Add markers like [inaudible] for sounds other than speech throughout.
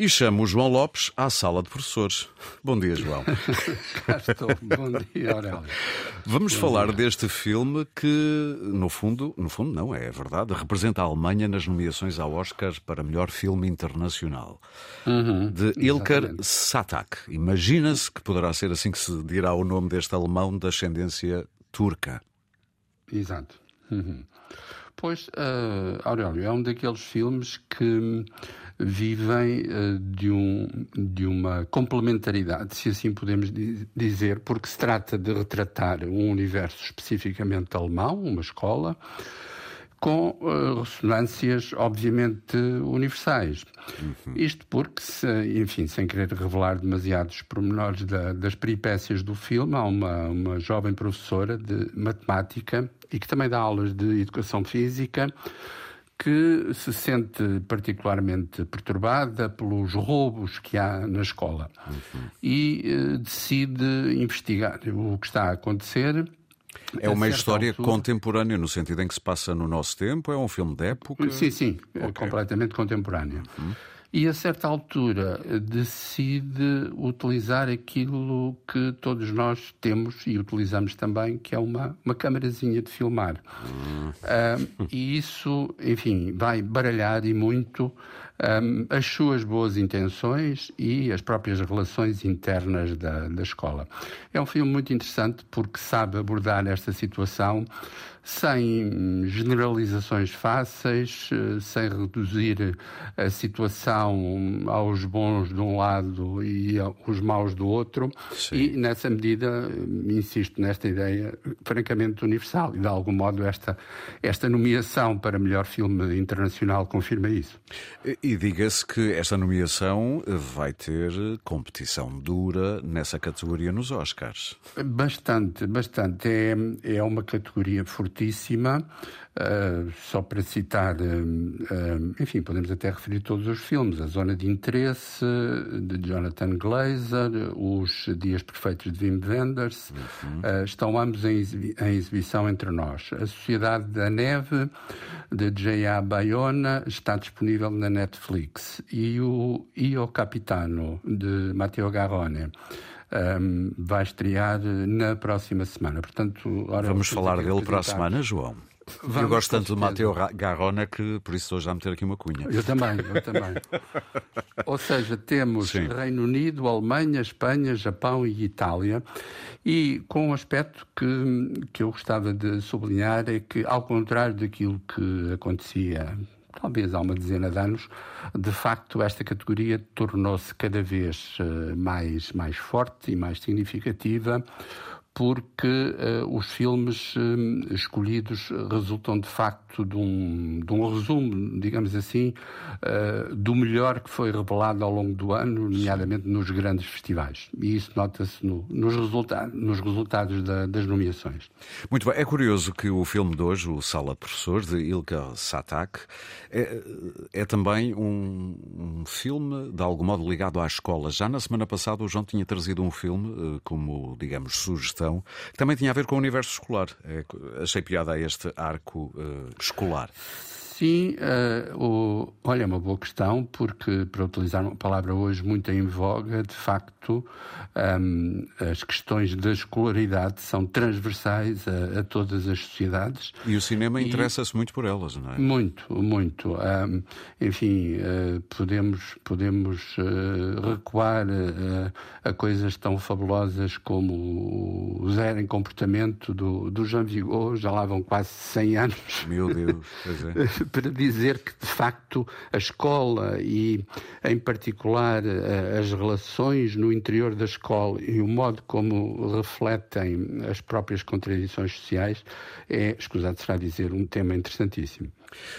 E chamo o João Lopes à sala de professores. Bom dia, João. [laughs] Cá estou. Bom dia, Aurélio. Vamos Bom falar dia. deste filme que, no fundo, no fundo não, é verdade, representa a Alemanha nas nomeações ao Oscar para melhor filme internacional. Uhum, de Ilker Satak. Imagina-se que poderá ser assim que se dirá o nome deste alemão de ascendência turca. Exato. Uhum. Pois, uh, Aurélio, é um daqueles filmes que vivem uh, de, um, de uma complementaridade, se assim podemos dizer, porque se trata de retratar um universo especificamente alemão, uma escola, com uh, ressonâncias obviamente universais. Uhum. Isto porque, se, enfim, sem querer revelar demasiados pormenores da, das peripécias do filme, há uma, uma jovem professora de matemática e que também dá aulas de educação física que se sente particularmente perturbada pelos roubos que há na escola uhum. e uh, decide investigar o que está a acontecer. É uma história altura... contemporânea, no sentido em que se passa no nosso tempo? É um filme de época? Sim, sim, okay. completamente contemporâneo. Uhum e a certa altura decide utilizar aquilo que todos nós temos e utilizamos também, que é uma, uma câmarazinha de filmar. Uh, e isso, enfim, vai baralhar e muito um, as suas boas intenções e as próprias relações internas da, da escola. É um filme muito interessante porque sabe abordar esta situação sem generalizações fáceis, eh, sem reduzir a situação aos bons de um lado e aos maus do outro, Sim. e nessa medida, insisto nesta ideia francamente universal, e de algum modo esta, esta nomeação para melhor filme internacional confirma isso. E, e diga-se que esta nomeação vai ter competição dura nessa categoria nos Oscars. Bastante, bastante. É, é uma categoria fortíssima. Uh, só para citar, uh, uh, enfim, podemos até referir todos os filmes: A Zona de Interesse, de Jonathan Glazer, Os Dias Perfeitos de Wim Wenders, uhum. estão ambos em, exibi em, exibição entre nós. A Sociedade da Neve, de J.A. Bayona, está disponível na Netflix. E o Io Capitano, de Matteo Garrone. Um, vai estrear na próxima semana. Portanto, Vamos falar dele para a semana, João. Vamos, eu gosto tanto de Mateo Garrona que por isso estou já a meter aqui uma cunha. Eu também, eu [laughs] também. Ou seja, temos Sim. Reino Unido, Alemanha, Espanha, Japão e Itália. E com um aspecto que, que eu gostava de sublinhar é que, ao contrário daquilo que acontecia talvez há uma dezena de anos, de facto esta categoria tornou-se cada vez eh, mais, mais forte e mais significativa porque uh, os filmes uh, escolhidos resultam de facto de um, de um resumo, digamos assim, uh, do melhor que foi revelado ao longo do ano, nomeadamente nos grandes festivais. E isso nota-se no, nos, resulta nos resultados da, das nomeações. Muito bem. É curioso que o filme de hoje, o Sala Professor, de Ilka Satak, é, é também um, filme, de algum modo, ligado à escola. Já na semana passada o João tinha trazido um filme como, digamos, sugestão que também tinha a ver com o universo escolar. É, achei piada a este arco uh, escolar. Sim, uh, o, olha, é uma boa questão, porque, para utilizar uma palavra hoje muito em voga, de facto, um, as questões da escolaridade são transversais a, a todas as sociedades. E o cinema interessa-se muito por elas, não é? Muito, muito. Um, enfim, uh, podemos, podemos uh, recuar a coisas tão fabulosas como o Zero em Comportamento do, do Jean Vigo, já lá vão quase 100 anos. Meu Deus, pois é. [laughs] para dizer que, de facto, a escola e, em particular, as relações no interior da escola e o modo como refletem as próprias contradições sociais é, escusado será dizer, um tema interessantíssimo.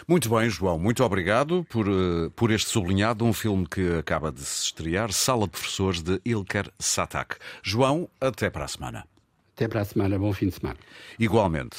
Muito bem, João, muito obrigado por, eh, por este sublinhado, um filme que acaba de se estrear, Sala de Professores de Ilker Satak. João, até para a semana. Até para a semana, bom fim de semana. Igualmente.